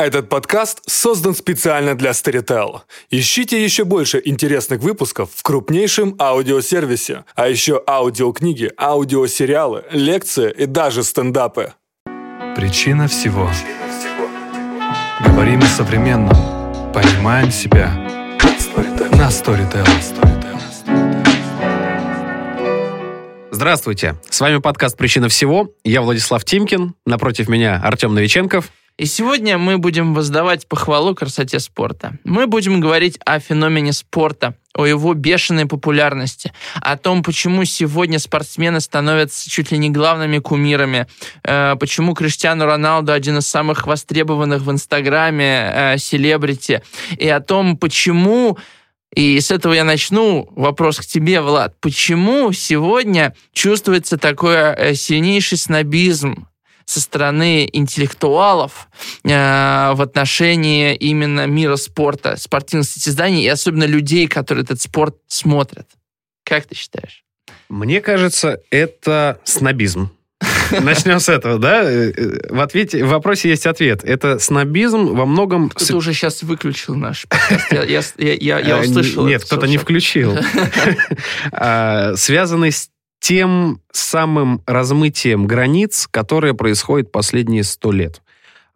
Этот подкаст создан специально для Storytel. Ищите еще больше интересных выпусков в крупнейшем аудиосервисе, а еще аудиокниги, аудиосериалы, лекции и даже стендапы. Причина всего. Говорим о современном. Понимаем себя. На Storytel. Здравствуйте, с вами подкаст «Причина всего». Я Владислав Тимкин, напротив меня Артем Новиченков. И сегодня мы будем воздавать похвалу красоте спорта. Мы будем говорить о феномене спорта, о его бешеной популярности, о том, почему сегодня спортсмены становятся чуть ли не главными кумирами, э, почему Криштиану Роналду один из самых востребованных в Инстаграме э, селебрити, и о том, почему и с этого я начну. Вопрос к тебе, Влад. Почему сегодня чувствуется такой э, сильнейший снобизм со стороны интеллектуалов э, в отношении именно мира спорта, спортивных состязаний и особенно людей, которые этот спорт смотрят. Как ты считаешь? Мне кажется, это снобизм. Начнем с этого, да? Э, э, в, ответе, в вопросе есть ответ. Это снобизм во многом... Кто-то уже сейчас выключил наш подкаст. Я, я, я, я э, услышал. Нет, кто-то не включил. А, связанный с тем самым размытием границ, которое происходит последние сто лет.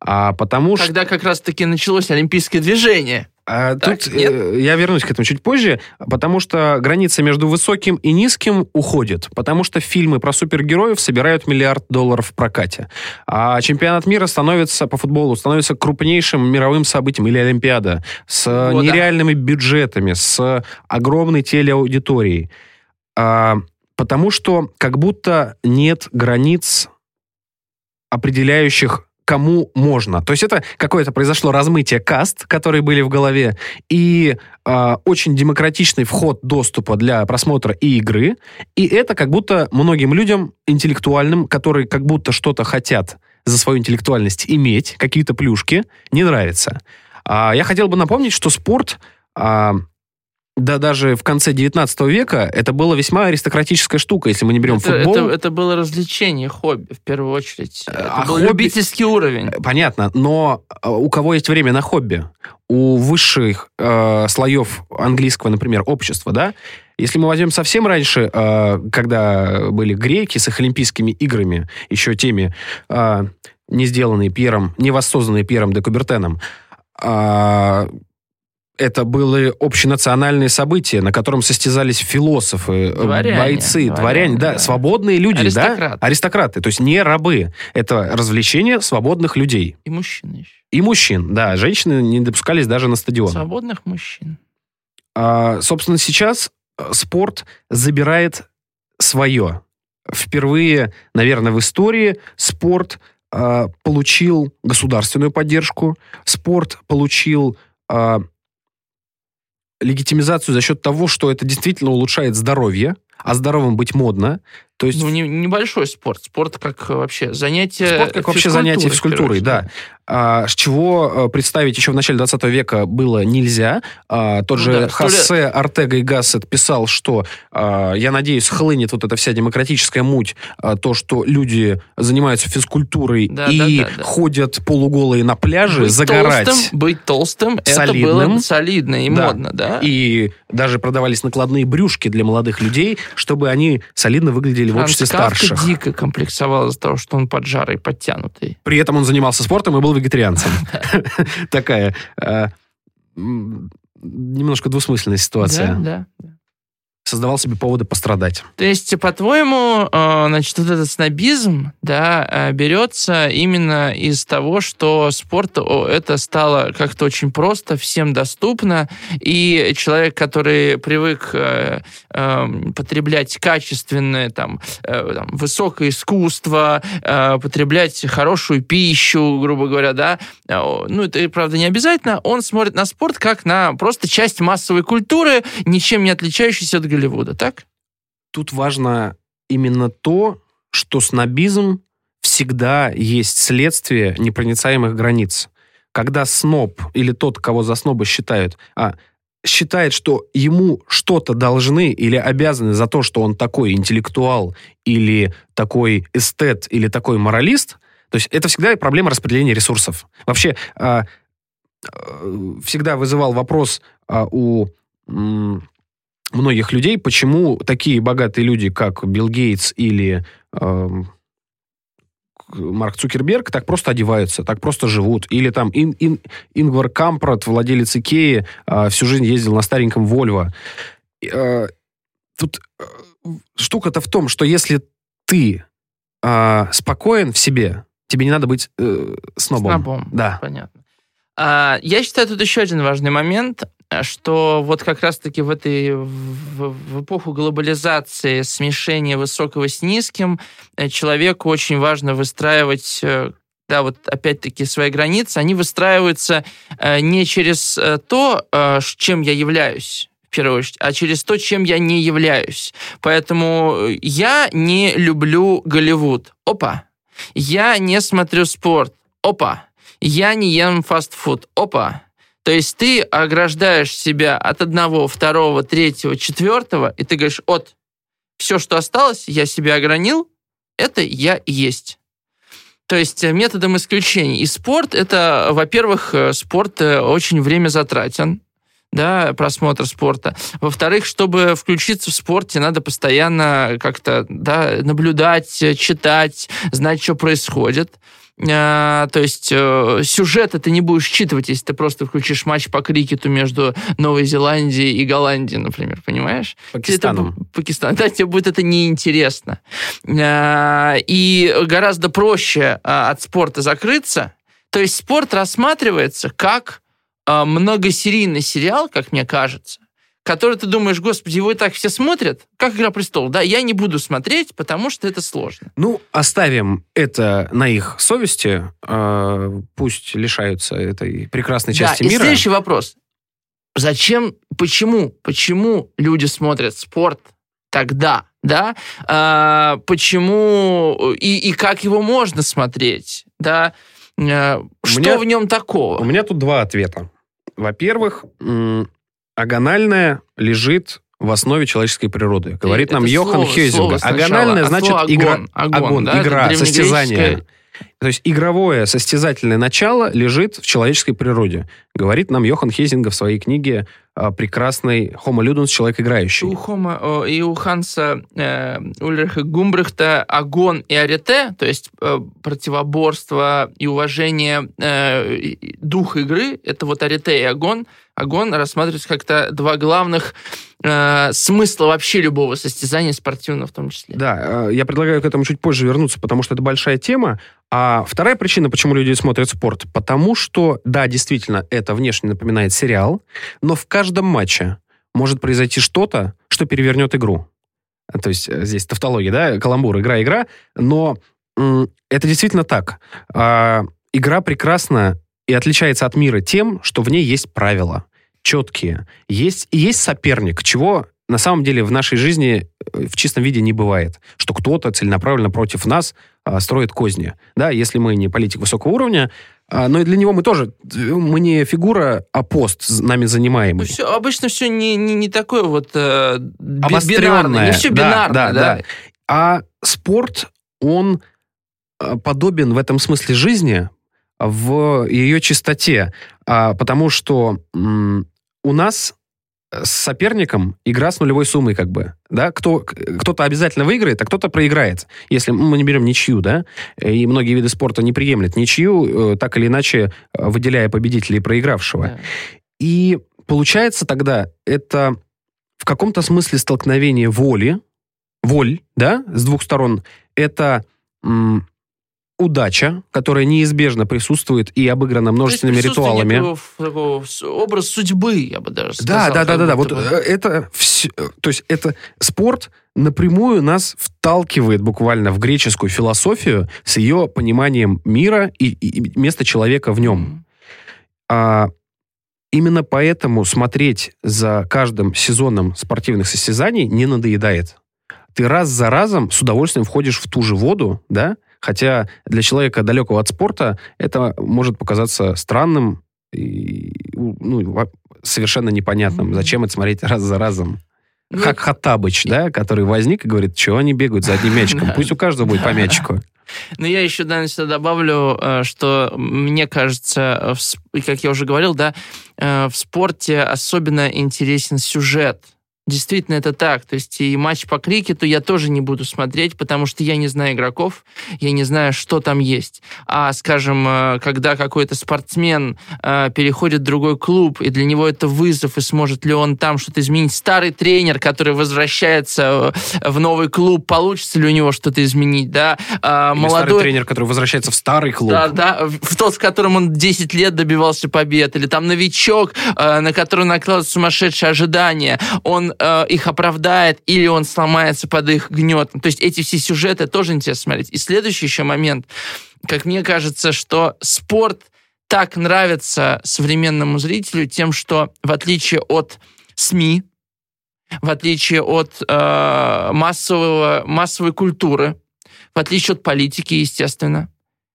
А потому Когда что... как раз-таки началось олимпийское движение. А так, тут нет? Э, я вернусь к этому чуть позже, потому что граница между высоким и низким уходит, потому что фильмы про супергероев собирают миллиард долларов в прокате, а чемпионат мира становится по футболу становится крупнейшим мировым событием или Олимпиада с О, нереальными да. бюджетами, с огромной телеаудиторией. А, Потому что как будто нет границ, определяющих кому можно. То есть это какое-то произошло размытие каст, которые были в голове, и э, очень демократичный вход доступа для просмотра и игры. И это как будто многим людям интеллектуальным, которые как будто что-то хотят за свою интеллектуальность иметь, какие-то плюшки, не нравится. А, я хотел бы напомнить, что спорт а, да даже в конце 19 века это была весьма аристократическая штука, если мы не берем это, футбол. Это, это было развлечение, хобби, в первую очередь. Это а был хобби... любительский уровень. Понятно, но а, у кого есть время на хобби? У высших э, слоев английского, например, общества, да? Если мы возьмем совсем раньше, э, когда были греки с их олимпийскими играми, еще теми, э, не сделанные Пьером, не воссозданные Пьером де Кубертеном, э, это было общенациональное событие, на котором состязались философы, э, дворяне, бойцы, дворяне, дворяне да, да, свободные люди, Аристократы. да, аристократы, то есть не рабы. Это развлечение свободных людей. И мужчин еще. И мужчин, да, женщины не допускались даже на стадион. Свободных мужчин. А, собственно, сейчас э, спорт забирает свое. Впервые, наверное, в истории спорт а, получил государственную поддержку, спорт получил а, легитимизацию за счет того, что это действительно улучшает здоровье, а здоровым быть модно. То есть... Ну, не, небольшой спорт. Спорт как вообще занятие Спорт как вообще занятие физкультурой, да. А, с чего э, представить еще в начале 20 века было нельзя. А, тот ну, же да, Хосе ли... Артега и Гассет писал, что, а, я надеюсь, хлынет вот эта вся демократическая муть, а, то, что люди занимаются физкультурой да, и да, да, да. ходят полуголые на пляже, быть загорать. Толстым, быть толстым, солидным, это было солидно и да. модно, да? И даже продавались накладные брюшки для молодых людей, чтобы они солидно выглядели Франц в обществе старших. дико комплексовал из-за того, что он поджарый, подтянутый. При этом он занимался спортом и был вегетарианцем. Такая э, немножко двусмысленная ситуация. Да, да создавал себе поводы пострадать. То есть, по-твоему, э, значит, вот этот снобизм, да, э, берется именно из того, что спорт это стало как-то очень просто, всем доступно, и человек, который привык э, потреблять качественное, там, высокое искусство, потреблять хорошую пищу, грубо говоря, да, ну, это, правда, не обязательно, он смотрит на спорт как на просто часть массовой культуры, ничем не отличающейся от Голливуда, так? Тут важно именно то, что снобизм всегда есть следствие непроницаемых границ. Когда сноб или тот, кого за сноба считают, а, считает, что ему что-то должны или обязаны за то, что он такой интеллектуал или такой эстет или такой моралист, То есть это всегда проблема распределения ресурсов. Вообще а, э, всегда вызывал вопрос а, у многих людей, почему такие богатые люди, как Билл Гейтс или к- Марк Цукерберг, так просто одеваются, так просто живут. Или там Ин- Ин- Ингвар Кампрат, владелец Икеи, а, всю жизнь ездил на стареньком Вольво. Э, Тут э, штука-то в том, что если ты а, спокоен в себе, тебе не надо быть э, снобом. Снобом. Да. Понятно. А, я считаю, тут еще один важный момент, э, что вот как раз-таки в этой в, в эпоху глобализации, смешения высокого с низким, э, человеку очень важно выстраивать э, да, вот опять-таки свои границы, они выстраиваются э, не через то, чем я являюсь, в первую очередь, а через то, чем я не являюсь. Поэтому я не люблю Голливуд. Опа. Я не смотрю спорт. Опа. Я не ем фастфуд. Опа. То есть ты ограждаешь себя от одного, второго, третьего, четвертого, и ты говоришь, от, все, что осталось, я себя огранил, это я есть. То есть э, методом исключений. И спорт, это, во-первых, э, спорт э, очень время затратен, да, просмотр спорта. Во-вторых, чтобы включиться в спорте, надо постоянно как-то да, наблюдать, читать, знать, что происходит. А, то есть э, сюжет ты не будешь считывать, если ты просто включишь матч по крикету между Новой Зеландией и Голландией, например, понимаешь? Пакистаном. Это, Пакистан. Да, тебе будет это неинтересно. А, И гораздо проще а, от спорта закрыться. То есть спорт рассматривается как многосерийный сериал, как мне кажется, который ты думаешь, господи, его и так все смотрят, как «Игра престолов». Да, я не буду смотреть, потому что это сложно. Ну, оставим это на их совести. э, пусть лишаются этой прекрасной части да, и мира. следующий вопрос. Зачем, почему, почему люди смотрят спорт тогда, да? А, почему и, и как его можно смотреть, да? А, что меня- в нем такого? У меня тут два ответа. Во-первых, агональное лежит в основе человеческой природы. Говорит Это нам Йохан. Агональное От значит слова игра, огонь, огонь, огонь, да, игра, состязание. То есть игровое состязательное начало лежит в человеческой природе. Говорит нам Йохан Хейзинга в своей книге а, прекрасной «Homo ludens. Человек играющий». У Хома, и у Ханса э, Ульриха Гумбрехта огон и арете, то есть э, противоборство и уважение э, дух игры, это вот арете и огон. Огон рассматривается как-то два главных э, смысла вообще любого состязания спортивного в том числе. Да, э, я предлагаю к этому чуть позже вернуться, потому что это большая тема. А вторая причина, почему люди смотрят спорт, потому что, да, действительно, это внешне напоминает сериал, но в каждом матче может произойти что-то, что перевернет игру. То есть э, здесь тавтология, да, каламбур, игра-игра, но м, это действительно так. А, игра прекрасна и отличается от мира тем, что в ней есть правила, четкие. Есть, и есть соперник, чего на самом деле в нашей жизни э, в чистом виде не бывает, что кто-то целенаправленно против нас а, строит козни. Да, если мы не политик высокого уровня, а, но и для него мы тоже, э, мы не фигура, а пост нами Ну, занимаемый. все, обычно все не, не, не такое вот э, бинарное, не все Да, бинарное, да, да. А спорт, он э, подобен в этом смысле жизни в ее чистоте, А, потому что м, у нас с соперником игра с нулевой суммой, как бы, да, кто, кто-то обязательно выиграет, а кто-то проиграет, если мы не берем ничью, да, и многие виды спорта не приемлят ничью, э, так или иначе э, выделяя победителя и проигравшего. Да. И получается тогда это в каком-то смысле столкновение воли, воль, да, с двух сторон. Это м, удача, которая неизбежно присутствует и обыграна множественными То есть ритуалами. такого образ судьбы, я бы даже Да, сказал. да, да, как да, да. Вот бы. э, это все, то есть это спорт напрямую нас вталкивает буквально в греческую философию с ее пониманием мира и, и- места человека в нем. А именно поэтому смотреть за каждым сезоном спортивных состязаний не надоедает. Ты раз за разом с удовольствием входишь в ту же воду, да? Хотя для человека далекого от спорта это может показаться странным и ну, во- совершенно непонятным. Зачем это смотреть раз за разом? Ну, Хак Хаттабыч, да, который возник и говорит, чего они бегают за одним мячиком? Пусть у каждого будет по мячику. Но я еще, да, сюда добавлю, э, что мне кажется, э, как я уже говорил, да, э, в спорте особенно интересен сюжет. Действительно, это так. То есть и матч по крикету я тоже не буду смотреть, потому что я не знаю игроков, я не знаю, что там есть. А, скажем, э, когда какой-то спортсмен э, переходит в другой клуб, и для него это вызов, и сможет ли он там что-то изменить. Старый тренер, который возвращается э, в новый клуб, получится ли у него что-то изменить, да? А, Или старый молодой тренер, который возвращается в старый клуб. да, да, в тот, с которым он 10 лет добивался побед, или там новичок, на который накладывают сумасшедшие ожидания, он э, их оправдает, или он сломается под их гнетом. То есть эти все сюжеты тоже интересно смотреть. И следующий еще момент, как мне кажется, что спорт так нравится современному зрителю тем, что в отличие от СМИ, в отличие от э, массового, массовой культуры, в отличие от политики, естественно,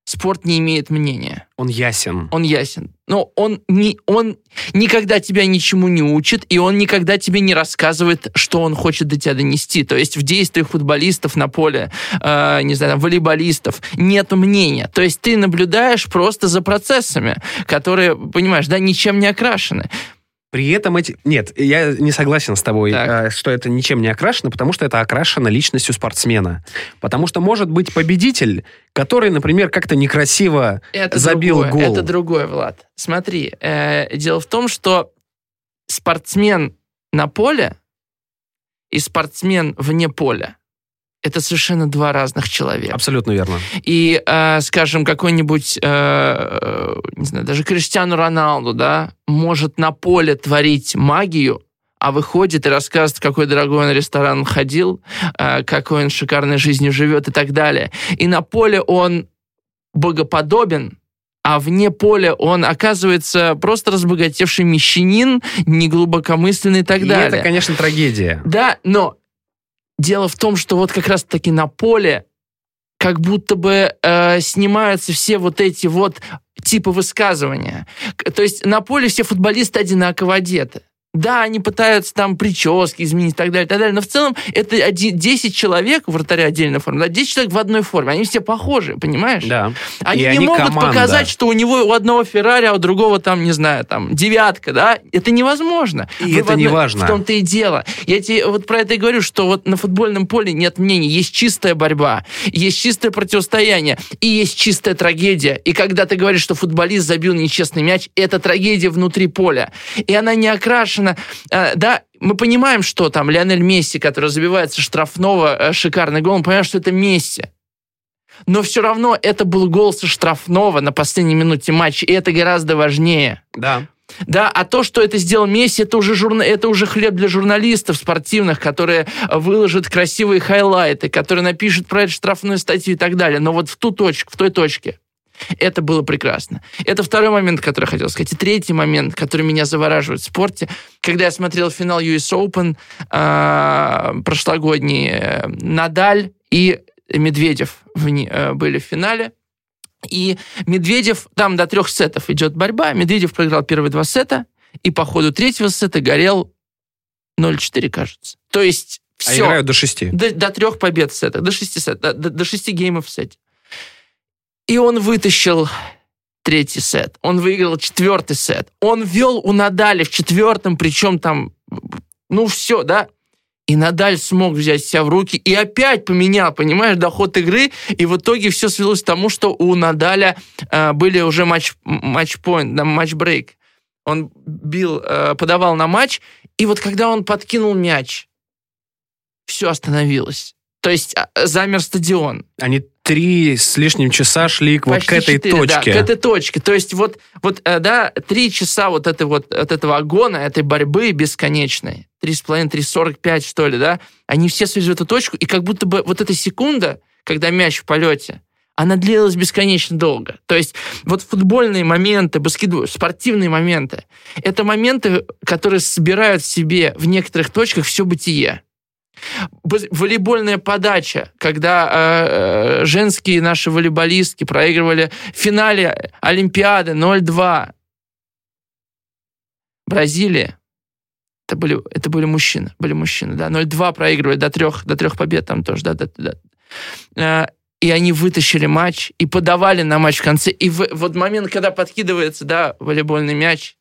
спорт не имеет мнения. Он ясен. Он ясен. Но он, не, он никогда тебя ничему не учит, и он никогда тебе не рассказывает, что он хочет до тебя донести. То есть в действиях футболистов на поле, э, не знаю, волейболистов нет мнения. То есть ты наблюдаешь просто за процессами, которые, понимаешь, да, ничем не окрашены. При этом эти... Нет, я не согласен с тобой, Так. э, что это ничем не окрашено, потому что это окрашено личностью спортсмена. Потому что может быть победитель, который, например, как-то некрасиво Это забил другое, гол. Это другое, Влад. Смотри, э, дело в том, что спортсмен на поле и спортсмен вне поля это совершенно два разных человека. Абсолютно верно. И, э, скажем, какой-нибудь, э, э, не знаю, даже Криштиану Роналду, да, может на поле творить магию, а выходит и рассказывает, в какой дорогой он ресторан ходил, э, какой он шикарной жизнью живет и так далее. И на поле он богоподобен, а вне поля он оказывается просто разбогатевший мещанин, неглубокомысленный и так И далее. это, конечно, трагедия. Да, но дело в том, что вот как раз-таки на поле как будто бы э, снимаются все вот эти вот типы высказывания. То есть на поле все футболисты одинаково одеты. Да, они пытаются там прически изменить и так далее, и так далее, но в целом это один- 10 человек, вратаря отдельной формы, да, 10 человек в одной форме, они все похожи, понимаешь? Да. Они И не они могут команда. показать, что у него у одного Феррари, а у другого там, не знаю, там девятка, да? Это невозможно. И Вы это не важно. В том-то и дело. Я тебе вот про это и говорю, что вот на футбольном поле нет мнений. Есть чистая борьба, есть чистое противостояние и есть чистая трагедия. И когда ты говоришь, что футболист забил нечестный мяч, это трагедия внутри поля. И она не окрашена. Э, Да, мы понимаем, что там Лионель Месси, который забивается штрафного, э, шикарный гол, мы понимаем, что это Месси. Но все равно это был гол со штрафного на последней минуте матча, и это гораздо важнее. Да. Да, а то, что это сделал Месси, это уже, журна... это уже хлеб для журналистов спортивных, которые выложат красивые хайлайты, которые напишут про это штрафную статью и так далее. Но вот в ту точку, в той точке это было прекрасно. Это второй момент, который я хотел сказать. И третий момент, который меня завораживает в спорте. Когда я смотрел финал US Open э, прошлогодний, э, Надаль и Медведев в э, были в финале. И Медведев, там до трех сетов идет борьба, Медведев проиграл первые два сета, и по ходу третьего сета горел 0-4, кажется. То есть А все. играют до шести. До, до трех побед в сетах, до шести, сет, до, до- до шести геймов в сете. И он вытащил третий сет. Он выиграл четвертый сет. Он вел у Надали в четвертом, причем там, ну все, да. И Надаль смог взять себя в руки и опять поменял, понимаешь, доход игры. И в итоге все свелось к тому, что у Надаля э, были уже матч, матч-поинт, да, матч-брейк. Он бил, э, подавал на матч, и вот когда он подкинул мяч, все остановилось. То есть а, замер стадион. Они три с лишним часа шли к вот к Почти этой четыре, да, точке. к этой точке. То есть вот, вот э, да, три часа вот, этой вот от этого агона, этой борьбы бесконечной, три с половиной, три сорок пять, что ли, да, они все связаны в эту точку, и как будто бы вот эта секунда, когда мяч в полете, она длилась бесконечно долго. То есть вот футбольные моменты, баскетбол, спортивные моменты, это моменты, которые собирают в себе в некоторых точках все бытие. Волейбольная подача, когда э, э, женские наши волейболистки проигрывали в финале Олимпиады 0-2. Бразилия. Это были, это были мужчины, были мужчины, да. 0-2 проигрывали до трех, до трех побед там тоже, да, да, да. Э, И они вытащили матч и подавали на матч в конце. И в, вот момент, когда подкидывается, да, волейбольный мяч,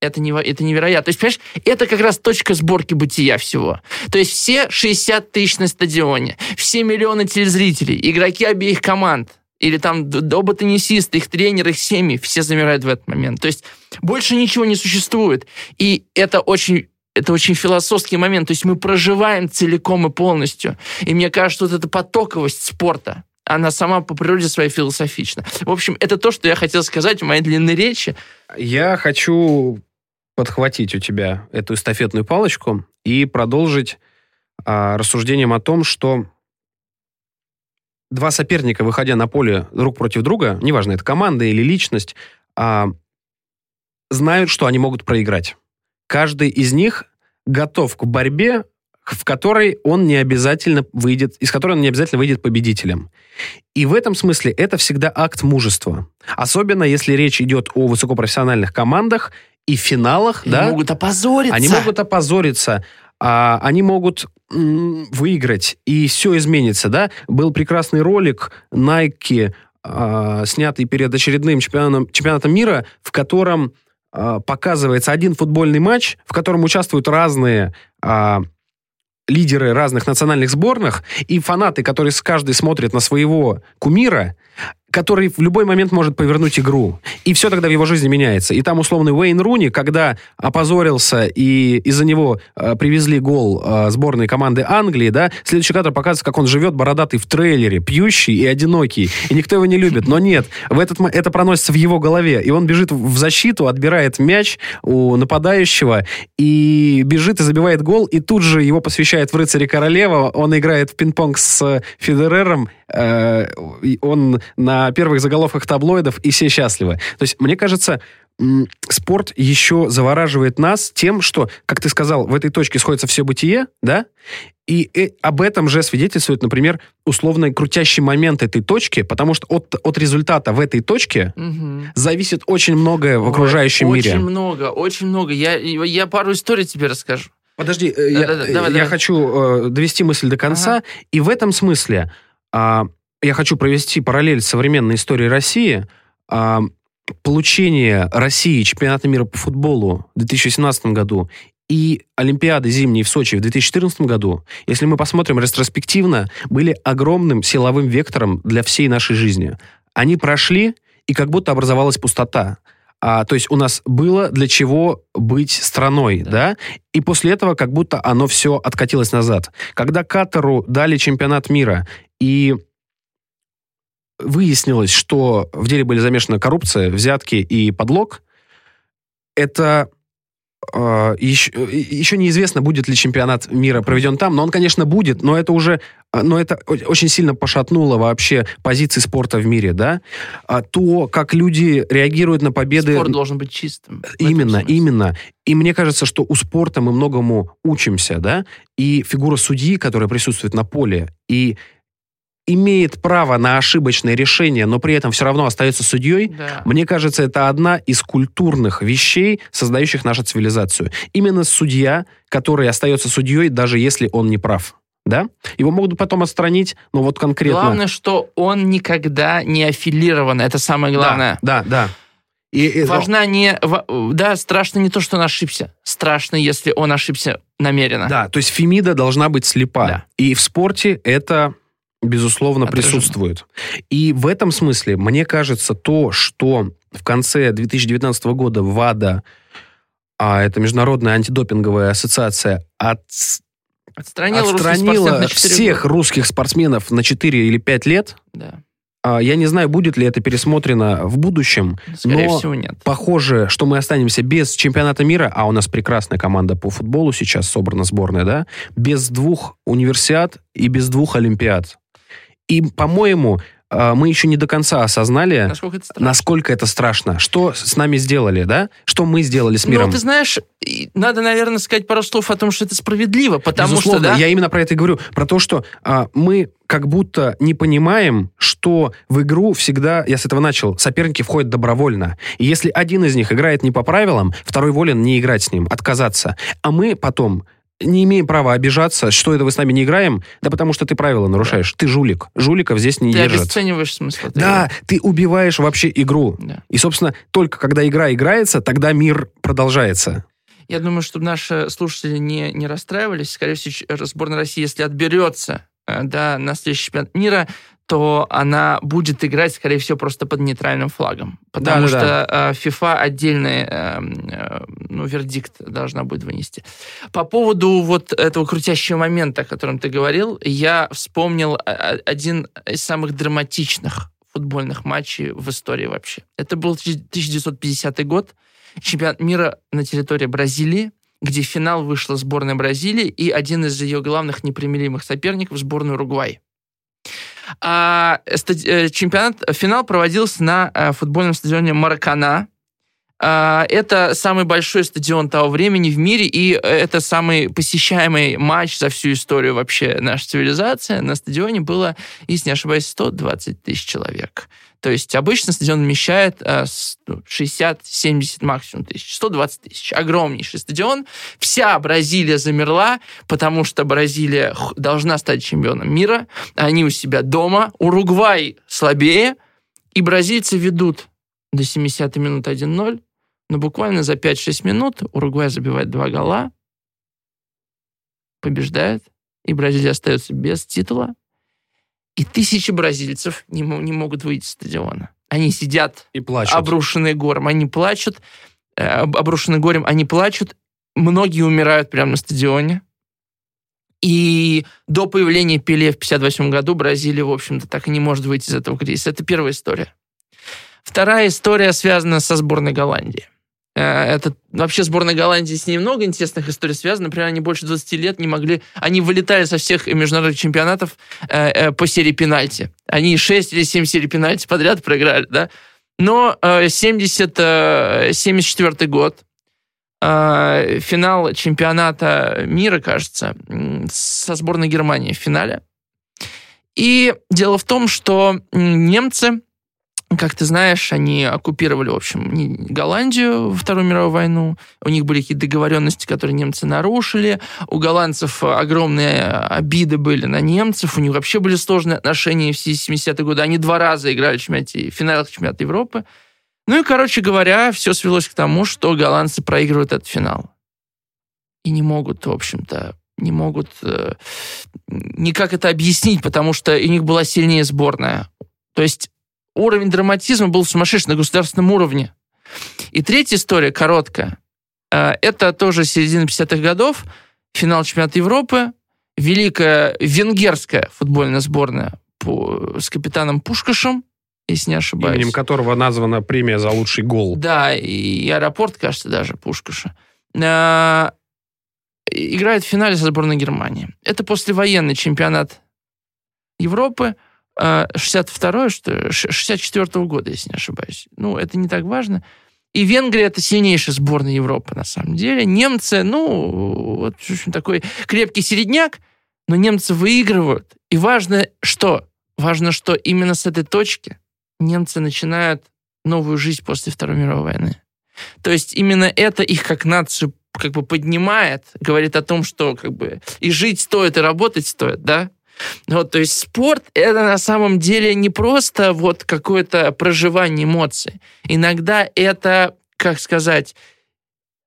это, нево- это невероятно. То есть, понимаешь, это как раз точка сборки бытия всего. То есть все 60 тысяч на стадионе, все миллионы телезрителей, игроки обеих команд, или там оба теннисисты, их тренеры, их семьи, все замирают в этот момент. То есть больше ничего не существует. И это очень это очень философский момент. То есть мы проживаем целиком и полностью. И мне кажется, вот эта потоковость спорта, она сама по природе своей философична. В общем, это то, что я хотел сказать в моей длинной речи. Я хочу подхватить у тебя эту эстафетную палочку и продолжить а, рассуждением о том, что два соперника, выходя на поле друг против друга, неважно, это команда или личность, а, знают, что они могут проиграть. Каждый из них готов к борьбе, в которой он не обязательно выйдет, из которой он не обязательно выйдет победителем. И в этом смысле это всегда акт мужества. Особенно если речь идет о высокопрофессиональных командах и финалах, Они да, могут опозориться. они могут опозориться, а, они могут м, выиграть, и все изменится, да. Был прекрасный ролик Nike, а, снятый перед очередным чемпионатом, чемпионатом мира, в котором а, показывается один футбольный матч, в котором участвуют разные а, лидеры разных национальных сборных и фанаты, которые с каждый смотрят на своего кумира, который в любой момент может повернуть игру. И все тогда в его жизни меняется. И там условный Уэйн Руни, когда опозорился и из-за него э, привезли гол э, сборной команды Англии, да, следующий кадр показывает, как он живет бородатый в трейлере, пьющий и одинокий. И никто его не любит. Но нет, в этот, это проносится в его голове. И он бежит в защиту, отбирает мяч у нападающего и бежит и забивает гол. И тут же его посвящает в рыцаре королева. Он играет в пинг-понг с э, Федерером. Э, он на первых заголовках таблоидов, и все счастливы. То есть, мне кажется, спорт еще завораживает нас тем, что, как ты сказал, в этой точке сходится все бытие, да, и э, об этом же свидетельствует, например, условно крутящий момент этой точки, потому что от, от результата в этой точке Мгм. зависит очень многое в окружающем Ой, мире. Очень много, очень много. Я, я пару историй тебе расскажу. Подожди, э, я, Да-да-да, э, давай, я давай. хочу э, довести мысль до конца. И в этом смысле а, я хочу провести параллель с современной историей России. А, получение России чемпионата мира по футболу в 2017 году и Олимпиады зимней в Сочи в 2014 году, если мы посмотрим ретроспективно, были огромным силовым вектором для всей нашей жизни. Они прошли, и как будто образовалась пустота. А, то есть у нас было для чего быть страной, да. И после этого как будто оно все откатилось назад. Когда Катару дали чемпионат мира, и выяснилось, что в деле были замешаны коррупция, взятки и подлог, это э, еще, еще неизвестно, будет ли чемпионат мира проведен там, но он, конечно, будет, но это уже, но это очень сильно пошатнуло вообще позиции спорта в мире, да? А то, как люди реагируют на победы... Спорт должен быть чистым. Именно, именно. И мне кажется, что у спорта мы многому учимся, да, и фигура судьи, которая присутствует на поле, и имеет право на ошибочное решение, но при этом все равно остается судьей, Да. мне кажется, это одна из культурных вещей, создающих нашу цивилизацию. Именно судья, который остается судьей, даже если он не прав. Да? Его могут потом отстранить, но вот конкретно... Главное, что он никогда не аффилирован. Это самое главное. Да, да, да. И, и- Важна не... Да, страшно не то, что он ошибся. Страшно, если он ошибся намеренно. Да, то есть Фемида должна быть слепа. Да. И в спорте это, безусловно, Отражено. присутствует. И в этом смысле, мне кажется, то, что в конце 2019 года ВАДА, а это Международная антидопинговая ассоциация, от, Отстранила четыре всех года. русских спортсменов на 4 или 5 лет, Да. а, я не знаю, будет ли это пересмотрено в будущем, Скорее но всего, нет. похоже, что мы останемся без чемпионата мира, а у нас прекрасная команда по футболу сейчас собрана сборная, да, без двух универсиад и без двух олимпиад. И, по-моему, мы еще не до конца осознали, Насколько это страшно. насколько это страшно. Что с нами сделали, да? Что мы сделали с миром? Ну, ты знаешь, надо, наверное, сказать пару слов о том, что это справедливо, потому Безусловно, что, да, я именно про это и говорю. Про то, что а, мы как будто не понимаем, что в игру всегда, я с этого начал, соперники входят добровольно. И если один из них играет не по правилам, второй волен не играть с ним, отказаться. А мы потом не имеем права обижаться, что это вы с нами не играем, да потому что ты правила нарушаешь. Ты жулик. Жуликов здесь не Ты держат. обесцениваешь смысл. Да, ты убиваешь вообще игру. игры. Да. И, собственно, только когда игра играется, тогда мир продолжается. Я думаю, чтобы наши слушатели не, не расстраивались, скорее всего, сборная России, если отберется э, да, на следующий чемпионат мира, то она будет играть, скорее всего, просто под нейтральным флагом. Потому Да-да-да. что э, FIFA отдельный э, э, ну, вердикт должна будет вынести. По поводу вот этого крутящего момента, о котором ты говорил, я вспомнил э, один из самых драматичных футбольных матчей в истории вообще. Это был 1950 год, чемпионат мира на территории Бразилии, где в финал вышла сборная Бразилии и один из ее главных непримиримых соперников сборная Уругвай. А э, чемпионат, финал проводился на э, футбольном стадионе Маракана. А, Это самый большой стадион того времени в мире, и это самый посещаемый матч за всю историю вообще нашей цивилизации. На стадионе было, если не ошибаюсь, 120 тысяч человек. То есть обычно стадион вмещает э, с- ну, 60-70 максимум тысяч. 120 тысяч. Огромнейший стадион. Вся Бразилия замерла, потому что Бразилия должна стать чемпионом мира. Они у себя дома. Уругвай слабее. И бразильцы ведут до 70 минут 1-0. Но буквально за 5-6 минут Уругвай забивает два гола, побеждает, и Бразилия остается без титула. И тысячи бразильцев не, не могут выйти с стадиона. Они сидят И плачут. обрушенные горем, они плачут, э, об- обрушенные горем, они плачут, многие умирают прямо на стадионе. И до появления Пеле в 58 году Бразилия, в общем-то, так и не может выйти из этого кризиса. Это первая история. Вторая история связана со сборной Голландии. Э, Это вообще сборная Голландии с ней много интересных историй связано. Например, они больше 20 лет не могли... Они вылетали со всех международных чемпионатов э, э, по серии пенальти. Они 6 или 7 серий пенальти подряд проиграли, да? Но э, 70, э, 74 год, финал чемпионата мира, кажется, со сборной Германии в финале. И дело в том, что немцы, как ты знаешь, они оккупировали, в общем, Голландию во Вторую мировую войну. У них были какие-то договоренности, которые немцы нарушили. У голландцев огромные обиды были на немцев. У них вообще были сложные отношения в 70-е годы. Они два раза играли в чемпионате, в финалах чемпионата Европы. Ну и, короче говоря, все свелось к тому, что голландцы проигрывают этот финал. И не могут, в общем-то, не могут э, никак это объяснить, потому что у них была сильнее сборная. То есть уровень драматизма был сумасшедший на государственном уровне. И третья история, короткая. Э, Это тоже середина 50-х годов, финал чемпионата Европы, великая венгерская футбольная сборная по- с капитаном Пушкашем, если не ошибаюсь. Именем которого названа премия за лучший гол. Да, и аэропорт, кажется, даже Пушкаша. А, Играет в финале со сборной Германии. Это послевоенный чемпионат Европы. А, 62 что ли, ш- 64 года, если не ошибаюсь. Ну, это не так важно. И Венгрия это сильнейшая сборная Европы, на самом деле. Немцы, ну, вот в общем, такой крепкий середняк, но немцы выигрывают. И важно что? Важно, что именно с этой точки немцы начинают новую жизнь после Второй мировой войны. То есть именно это их как нацию как бы поднимает, говорит о том, что как бы и жить стоит, и работать стоит, да? Вот, то есть спорт — это на самом деле не просто вот какое-то проживание эмоций. Иногда это, как сказать,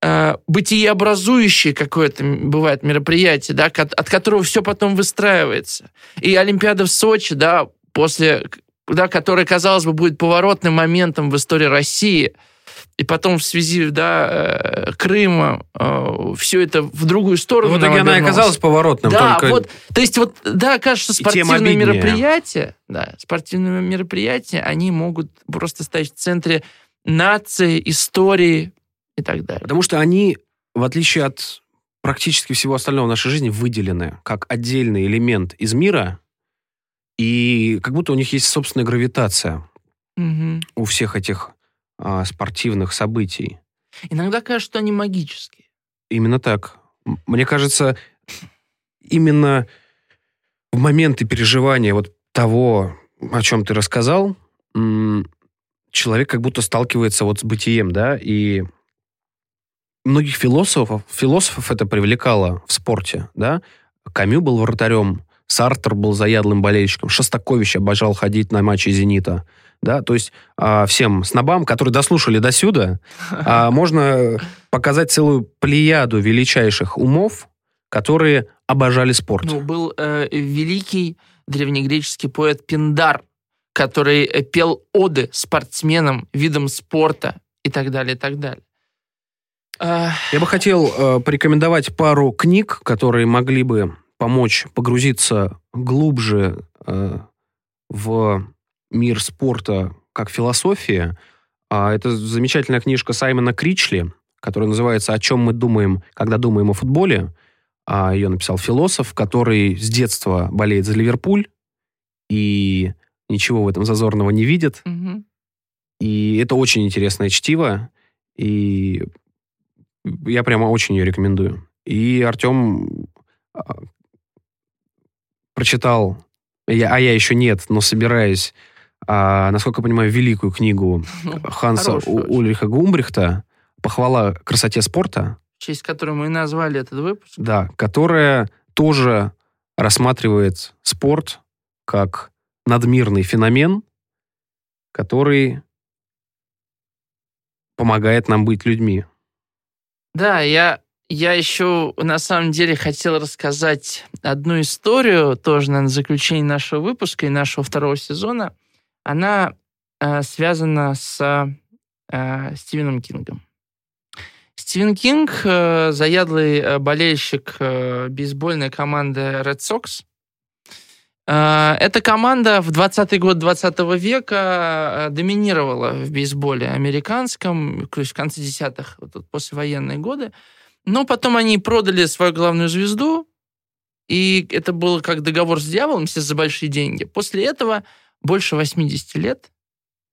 э, бытиеобразующее какое-то бывает мероприятие, да, от которого все потом выстраивается. И Олимпиада в Сочи, да, после, да, которая, казалось бы, будет поворотным моментом в истории России, и потом в связи, да, э, Крыма, все это в другую сторону В итоге она и оказалась поворотным. Да, только... вот, то есть вот, да, кажется, спортивные мероприятия, да, спортивные мероприятия, они могут просто стать в центре нации, истории и так далее. Потому что они, в отличие от практически всего остального в нашей жизни, выделены как отдельный элемент из мира, и как будто у них есть собственная гравитация Мгм. у всех этих а, спортивных событий. Иногда кажется, что они магические. Именно так. Мне кажется, именно в моменты переживания вот того, о чем ты рассказал, человек как будто сталкивается вот с бытием, да, и многих философов, философов это привлекало в спорте, да. Камю был вратарем, Сартер был заядлым болельщиком, Шостакович обожал ходить на матчи «Зенита», да, то есть а, всем снобам, которые дослушали до сюда, а, можно показать целую плеяду величайших умов, которые обожали спорт. Ну, был э, великий древнегреческий поэт Пиндар, который э, пел оды спортсменам, видам спорта и так далее, и так далее. А, Я бы хотел э, порекомендовать пару книг, которые могли бы помочь погрузиться глубже э, в мир спорта как философия. А, это замечательная книжка Саймона Кричли, которая называется «О чем мы думаем, когда думаем о футболе». А, ее написал философ, который с детства болеет за Ливерпуль и ничего в этом зазорного не видит. мгм. И это очень интересное чтиво. И я прямо очень ее рекомендую. И Артем а, прочитал, я, а я еще нет, но собираюсь, а, насколько я понимаю, великую книгу Ну, Ханса. Ульриха Гумбрихта «Похвала красоте спорта», в честь которой мы и назвали этот выпуск. да, которая тоже рассматривает спорт как надмирный феномен, который помогает нам быть людьми. Да, я, я еще на самом деле хотел рассказать одну историю, тоже, наверное, заключение нашего выпуска и нашего второго сезона. Она э, связана с э, Стивеном Кингом. Стивен Кинг э, заядлый э, болельщик э, бейсбольной команды Red Sox. Э, Эта команда в 20-й год 20 века э, доминировала в бейсболе американском, то есть в конце десятых, вот тут послевоенные годы. Но потом они продали свою главную звезду, и это было как договор с дьяволом, все за большие деньги. После этого больше 80 лет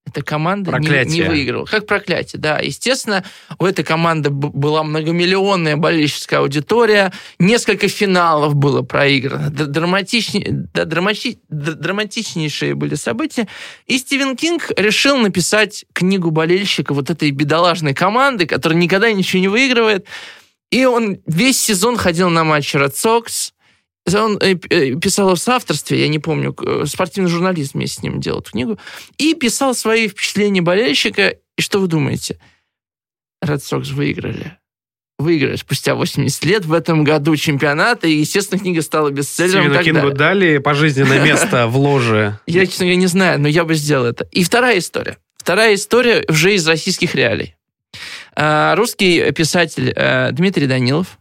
эта команда не, Проклятие. не выигрывала. Как проклятие, да. Естественно, у этой команды была многомиллионная болельщическая аудитория, несколько финалов было проиграно, д- драматични- да, драмачи- д- драматичнейшие были события. И Стивен Кинг решил написать книгу болельщика вот этой бедолажной команды, которая никогда ничего не выигрывает. И он весь сезон ходил на матчи Red Sox, он э, э, писал в соавторстве, я не помню, э, спортивный журналист вместе с ним делал эту книгу, и писал свои впечатления болельщика. И что вы думаете? Red Sox выиграли. Выиграли спустя 80 лет в этом году чемпионата, и, естественно, книга стала бестселлером. Стивену Кингу далее. дали пожизненное место в ложе. Я, честно говоря, не знаю, но я бы сделал это. И вторая история. Вторая история уже из российских реалий. А, Русский писатель Дмитрий Данилов,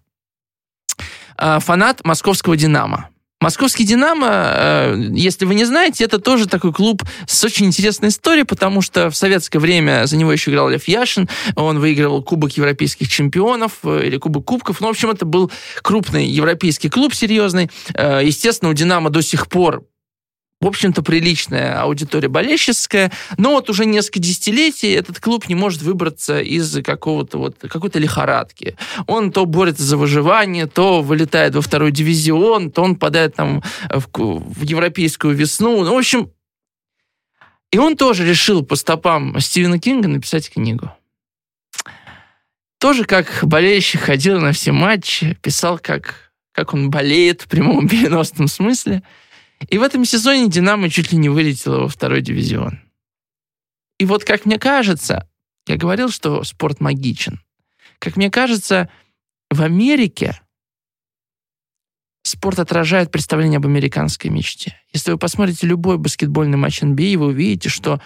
фанат московского «Динамо». Московский «Динамо», э, если вы не знаете, это тоже такой клуб с очень интересной историей, потому что в советское время за него еще играл Лев Яшин, он выигрывал Кубок Европейских чемпионов э, или Кубок Кубков. Ну, в общем, это был крупный европейский клуб, серьезный. Э, Естественно, у «Динамо» до сих пор в общем-то, приличная аудитория болельщическая, но вот уже несколько десятилетий этот клуб не может выбраться из какого-то вот, какой-то лихорадки. Он то борется за выживание, то вылетает во второй дивизион, то он попадает там в, в европейскую весну. Ну, в общем, и он тоже решил по стопам Стивена Кинга написать книгу. Тоже как болельщик ходил на все матчи, писал, как, как он болеет в прямом переносном смысле. И в этом сезоне «Динамо» чуть ли не вылетело во второй дивизион. И вот, как мне кажется, я говорил, что спорт магичен. Как мне кажется, в Америке спорт отражает представление об американской мечте. Если вы посмотрите любой баскетбольный матч NBA, вы увидите, что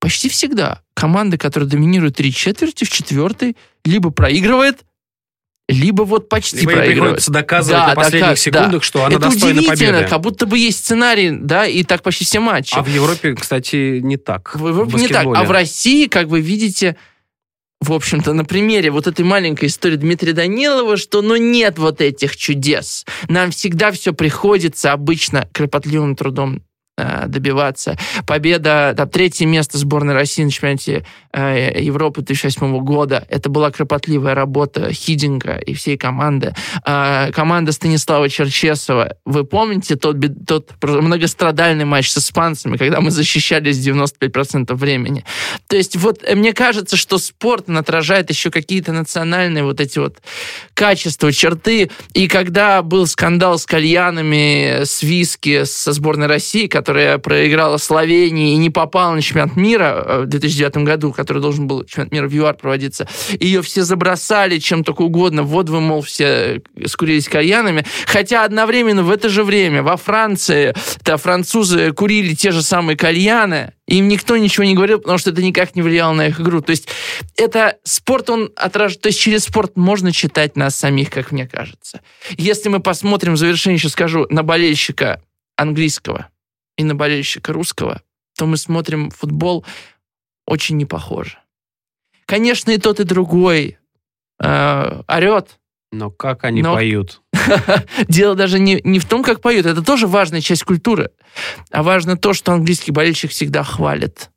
почти всегда команда, которая доминирует три четверти, в четвертой либо проигрывает, либо вот почти Либо проигрывает. приходится доказывать Да, на последних дока- секундах, да. что она Это достойна удивительно, победы. как будто бы есть сценарий, да, и так почти все матчи. А в Европе, кстати, не так. В Европе не так. А в России, как вы видите, в общем-то, на примере вот этой маленькой истории Дмитрия Данилова, что ну нет вот этих чудес. Нам всегда все приходится обычно кропотливым трудом добиваться. Победа, там, третье место сборной России на чемпионате э, Европы 2008 года. Это была кропотливая работа Хидинга и всей команды. Э, команда Станислава Черчесова. Вы помните тот, тот многострадальный матч с испанцами, когда мы защищались 95% времени? То есть вот э, мне кажется, что спорт отражает еще какие-то национальные вот эти вот качества, черты. И когда был скандал с кальянами, с виски со сборной России, которая проиграла Словении и не попала на чемпионат мира э, в 2009 году, который должен был чемпионат мира в ЮАР проводиться, ее все забросали чем только угодно. Вот вы, мол, все скурились кальянами. Хотя одновременно в это же время во Франции да, французы курили те же самые кальяны, им никто ничего не говорил, потому что это никак не влияло на их игру. То есть это спорт, он отражает... То есть через спорт можно читать нас самих, как мне кажется. Если мы посмотрим, в завершение еще скажу, на болельщика английского и на болельщика русского, то мы смотрим футбол очень не похоже. Конечно, и тот, и другой э, орет, Но как они Но- поют? Дело даже не, не в том, как поют. Это тоже важная часть культуры. А важно то, что английский болельщик всегда хвалит.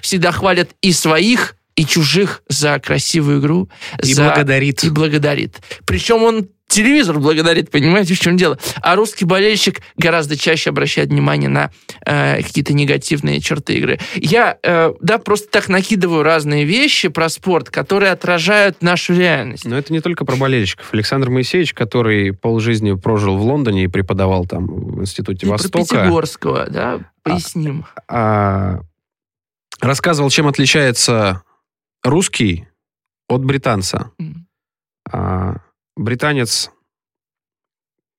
Всегда хвалит и своих, и чужих за красивую игру. И за... благодарит. И благодарит. Причем он телевизор благодарит, понимаете, в чем дело. А русский болельщик гораздо чаще обращает внимание на э, какие-то негативные черты игры. Я, э, да, просто так накидываю разные вещи про спорт, которые отражают нашу реальность. Но это не только про болельщиков. Александр Моисеевич, который полжизни прожил в Лондоне и преподавал там в Институте И про Востока, Пятигорского, да, поясним. а, рассказывал, чем отличается русский от британца. М. А, британец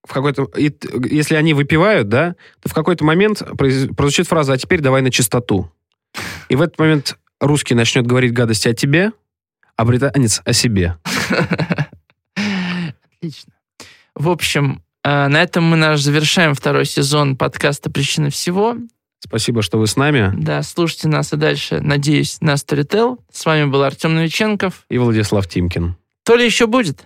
в какой-то... если они выпивают, да, то в какой-то момент прозвучит фраза «а теперь давай на чистоту». И в этот момент русский начнет говорить гадости о тебе, а британец о себе. Отлично. В общем, э, на этом мы наш завершаем второй сезон подкаста «Причина всего». Спасибо, что вы с нами. Да, слушайте нас и дальше, надеюсь, на Storytel. С вами был Артем Новиченков. И Владислав Тимкин. То ли еще будет?